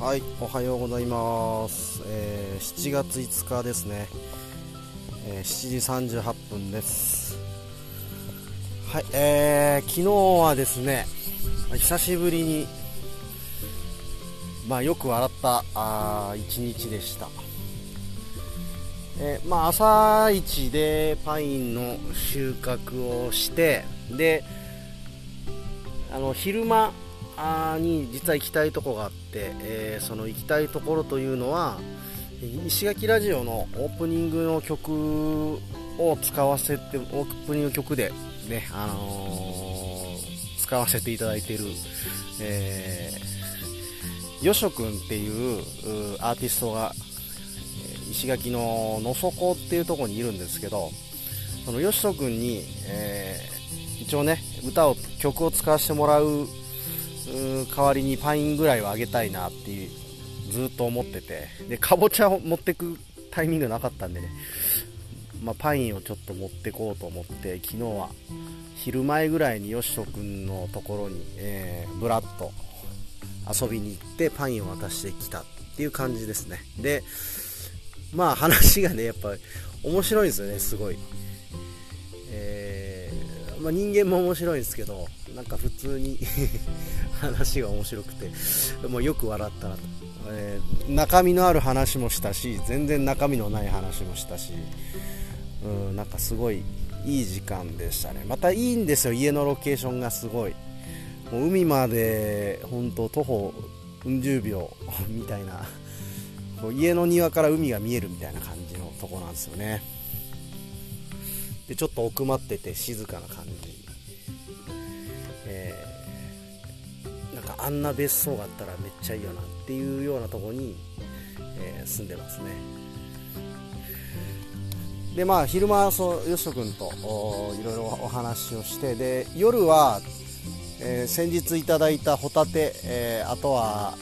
はい、おはようございます。えー7月5日ですね。えー7時38分です。はい、えー昨日はですね、久しぶりに、まあ、よく笑ったあー一日でした。えまあ、朝一でパインの収穫をして、で、あの昼間に実は行きたいとこがあって、えーその行きたいところというのは石垣ラジオのオープニングの曲を使わせてオープニング曲でね、あのー使わせていただいている、えー、よしょくんっていうアーティストが石垣の野底っていうとこにいるんですけどそのよしとくんに、えー一応ね歌を曲を使わせてもらう代わりにパインぐらいはあげたいなっていうずっと思ってて。でかぼちゃを持ってくタイミングなかったんでね、まあ、パインをちょっと持ってこうと思って昨日は昼前ぐらいによしとくんのところに、えーブラッと遊びに行ってパインを渡してきたっていう感じですね。でまあ話がねやっぱ面白いんですよねすごい。まあ、人間も面白いんですけどなんか普通に 話が面白くてもうよく笑ったなと、えー中身のある話もしたし全然中身のない話もしたしうんなんかすごいいい時間でしたね。またいいんですよ。家のロケーションがすごい。もう海まで本当徒歩うん十秒みたいな。家の庭から海が見えるみたいな感じのとこなんですよね。でちょっと奥まってて静かな感じ、えーなんかあんな別荘があったらめっちゃいいよなっていうようなとこに、えー住んでますね。でまあ昼間そうよしと君といろいろお話をしてで夜は、えー先日いただいたホタテ、えーあとは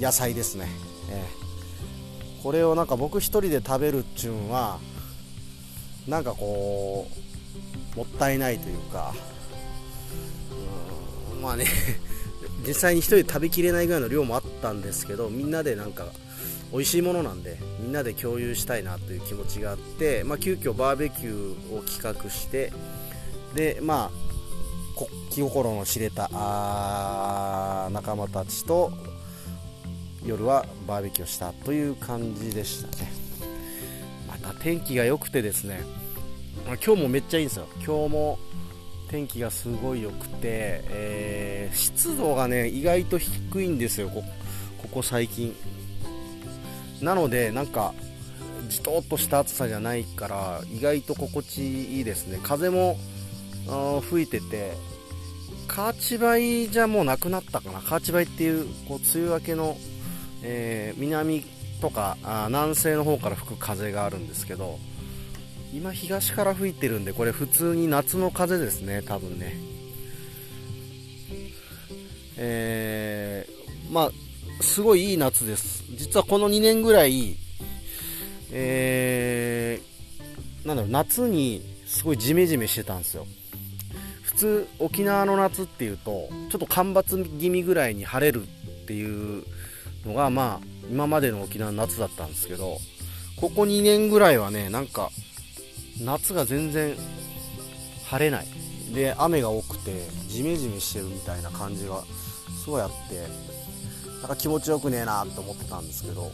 野菜ですね、えーこれをなんか僕一人で食べるっちゅうんはなんかこうもったいないというかうんまあね 実際に一人で食べきれないぐらいの量もあったんですけどみんなでなんか美味しいものなんでみんなで共有したいなという気持ちがあって、まあ、急遽バーベキューを企画してでまあ気心の知れたあ仲間たちと夜はバーベキューをしたという感じでしたね。天気が良くてですね今日もめっちゃいいんですよ。今日も天気がすごい良くて、えー湿度がね意外と低いんですよここ最近。なのでなんかじとっとした暑さじゃないから意外と心地いいですね。風も吹いててカーチバイじゃもうなくなったかな。カーチバイっていうこう梅雨明けの、えー南とかあ南西の方から吹く風があるんですけど今東から吹いてるんでこれ普通に夏の風ですね多分ね。えーまあすごいいい夏です。実はこの2年ぐらいえーなんだろう夏にすごいジメジメしてたんですよ。普通沖縄の夏っていうとちょっと干ばつ気味ぐらいに晴れるっていうのがまあ今までの沖縄の夏だったんですけどここ2年ぐらいはねなんか夏が全然晴れない。で雨が多くてジメジメしてるみたいな感じがすごいあってなんか気持ちよくねえなと思ってたんですけど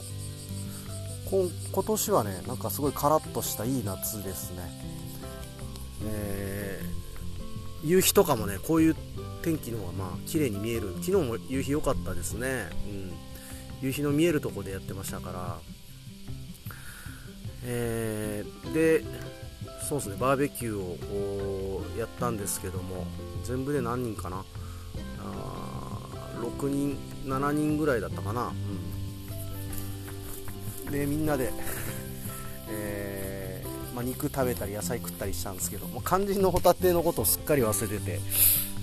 今年はねなんかすごいカラッとしたいい夏ですね。えー夕日とかもねこういう天気の方がまあ綺麗に見える。昨日も夕日良かったですね、うん、夕日の見えるとこでやってましたから。えーでそうですねバーベキューをやったんですけども全部で何人かな。あ6人7人ぐらいだったかな、うん、でみんなで、えーまあ、肉食べたり野菜食ったりしたんですけどもう肝心のホタテのことをすっかり忘れてて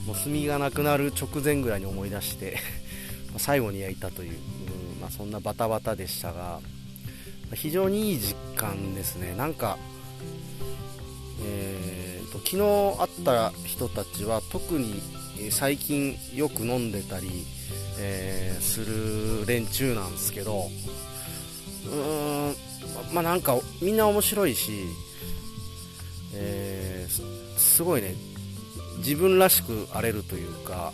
もう炭がなくなる直前ぐらいに思い出して 最後に焼いたという、まあ、そんなバタバタでしたが非常にいい実感ですね。なんかえーと、昨日会った人たちは特に最近よく飲んでたり、えー、する連中なんですけどうーんまあなんかみんな面白いし、えー、すごいね自分らしく荒れるというか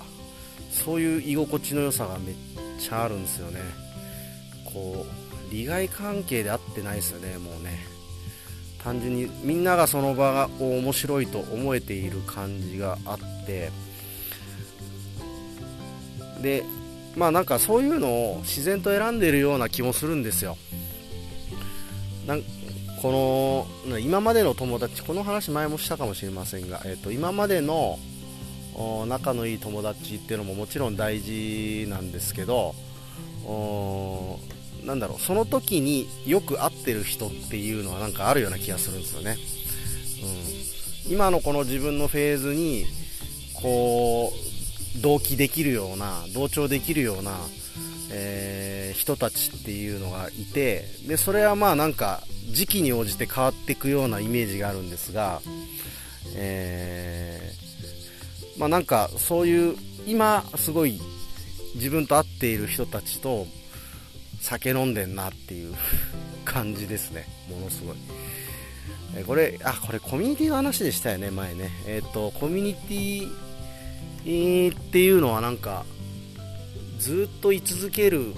そういう居心地の良さがめっちゃあるんですよね。こう利害関係で合ってないですよねもうね。単純にみんながその場を面白いと思えている感じがあって。でまあなんかそういうのを自然と選んでるような気もするんですよ。なんこの今までの友達この話前もしたかもしれませんが、えー、と今までの仲のいい友達っていうのももちろん大事なんですけどなんだろうその時によく会ってる人っていうのはなんかあるような気がするんですよね、うん、今のこの自分のフェーズにこう同期できるような同調できるような、えー、人たちっていうのがいてでそれはまあなんか時期に応じて変わっていくようなイメージがあるんですが、えー、まあ、なんかそういう今すごい自分と会っている人たちと酒飲んでんなっていう感じですね。ものすごい。えこれあこれコミュニティの話でしたよね前ね。えっ、ー、とコミュニティっていうのはなんかずっと居続ける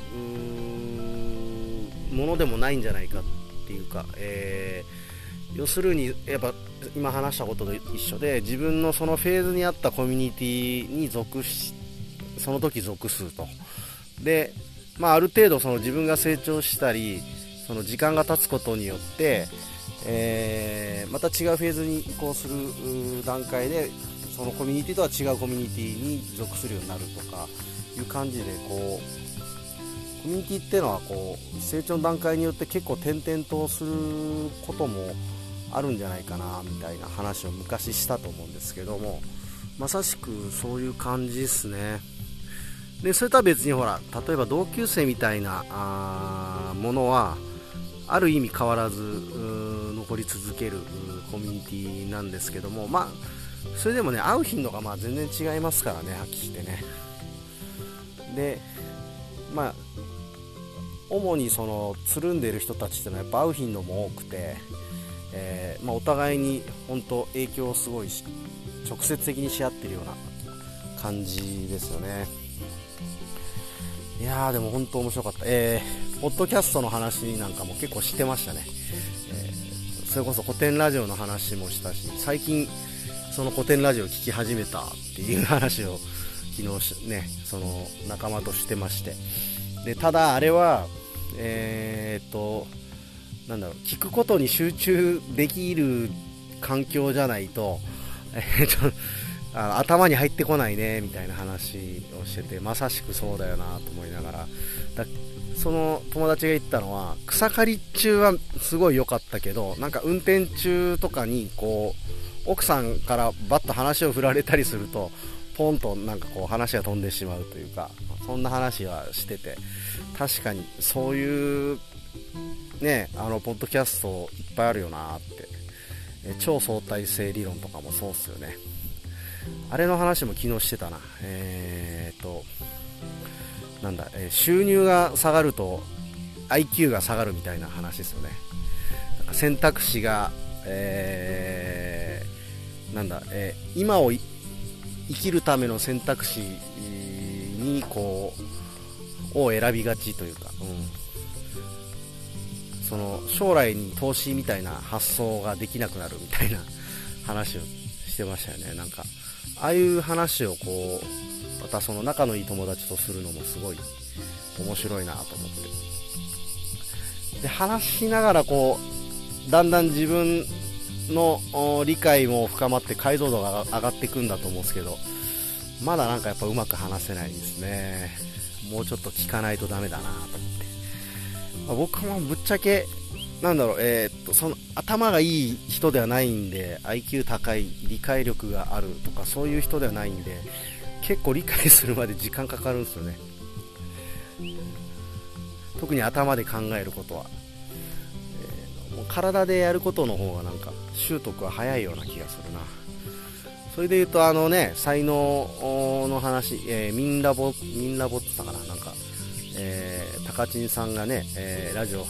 ものでもないんじゃないかっていうか、えー、要するにやっぱ今話したことと一緒で自分のそのフェーズに合ったコミュニティに属しその時属すると。でまあ、ある程度その自分が成長したりその時間が経つことによって、えー、また違うフェーズに移行する段階でそのコミュニティとは違うコミュニティに属するようになるとかいう感じでこうコミュニティっていうのはこう成長の段階によって結構転々とすることもあるんじゃないかなみたいな話を昔したと思うんですけどもまさしくそういう感じですね。でそれとは別にほら例えば同級生みたいなあものはある意味変わらず残り続けるコミュニティなんですけどもまあそれでもね会う頻度がまあ全然違いますからねはっきりしてね。でまあ主にそのつるんでいる人たちってのはやっぱ会う頻度も多くて、えー、まあ、お互いに本当影響をすごいし直接的にし合ってるような感じですよね。いやーでも本当面白かった、えー、ポッドキャストの話なんかも結構知ってましたね、えー、それこそ古典ラジオの話もしたし最近その古典ラジオを聴き始めたっていう話を昨日ねその仲間としてまして。でただあれはえー、っとなんだろう聞くことに集中できる環境じゃないと、えー、っとあの頭に入ってこないねみたいな話をしててまさしくそうだよなと思いながら。だその友達が言ったのは草刈り中はすごい良かったけどなんか運転中とかにこう奥さんからバッと話を振られたりするとポンとなんかこう話が飛んでしまうというかそんな話はしてて確かにそういうねあのポッドキャストいっぱいあるよなって。超相対性理論とかもそうっすよね。あれの話も昨日してたな。えー、っと、なんだ、え、収入が下がると IQ が下がるみたいな話ですよね。選択肢が、えー、なんだ、えー、今を生きるための選択肢にこうを選びがちというか、うん、その将来に投資みたいな発想ができなくなるみたいな話をしてましたよね。なんかああいう話をこうまたその仲のいい友達とするのもすごい面白いなと思って。で話しながらこうだんだん自分の理解も深まって解像度が上がっていくんだと思うんですけどまだなんかやっぱうまく話せないですね。もうちょっと聞かないとダメだなと思って、まあ、僕もぶっちゃけなんだろう、えー、っと、その頭がいい人ではないんで、IQ 高い、理解力があるとか、そういう人ではないんで、結構理解するまで時間かかるんですよね。特に頭で考えることは。えー、体でやることの方がなんか習得は早いような気がするなそれで言うとあのね才能の話、えー、ミンラボミンラボって言ったかななんか、えー、高知さんがね、えー、ラジオ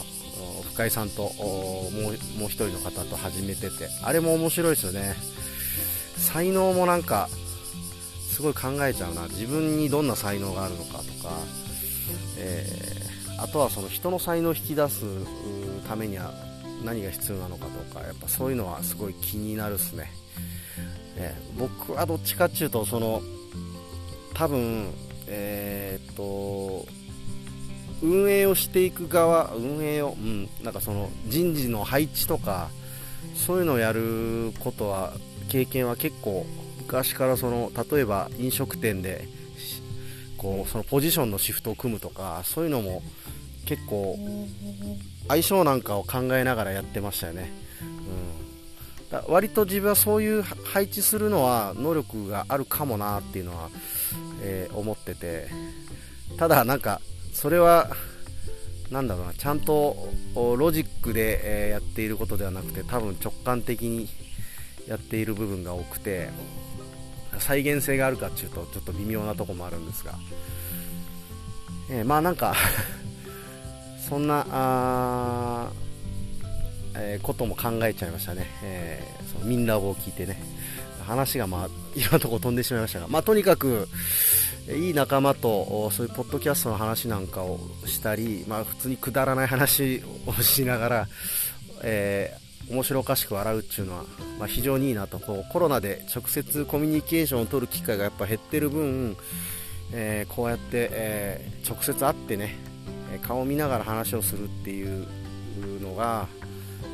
深井さんともうもう一人の方と始めててあれも面白いですよね。才能もなんかすごい考えちゃうな。自分にどんな才能があるのかとか、えー、あとはその人の才能を引き出すためには何が必要なのかとか。やっぱそういうのはすごい気になるっすね、えー、僕はどっちかっていうとその多分えー、っと運営をしていく側運営を、うん、なんかその人事の配置とかそういうのをやることは経験は結構昔からその例えば飲食店でこうそのポジションのシフトを組むとかそういうのも結構相性なんかを考えながらやってましたよね、うん、だ割と自分はそういう配置するのは能力があるかもなっていうのは、えー、思ってて。ただなんかそれはなんだろうなちゃんとロジックで、やっていることではなくて多分直感的にやっている部分が多くて再現性があるかっていうとちょっと微妙なとこもあるんですが、えー、まあなんか そんな、えー、ことも考えちゃいましたね、えー、そのミンラボを聞いてね。話がまあいろんなとこ飛んでしまいましたが、まあ、とにかくいい仲間とそういうポッドキャストの話なんかをしたり、まあ、普通にくだらない話をしながら、えー、面白おかしく笑うっていうのは、まあ、非常にいいなと。こうコロナで直接コミュニケーションを取る機会がやっぱ減ってる分、えー、こうやって、えー、直接会ってね顔を見ながら話をするっていうのが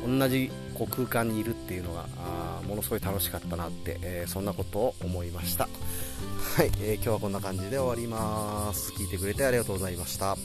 同じこう空間にいるっていうのがあものすごい楽しかったなって、えー、そんなことを思いました。はい、えー、今日はこんな感じで終わります。聞いてくれてありがとうございました。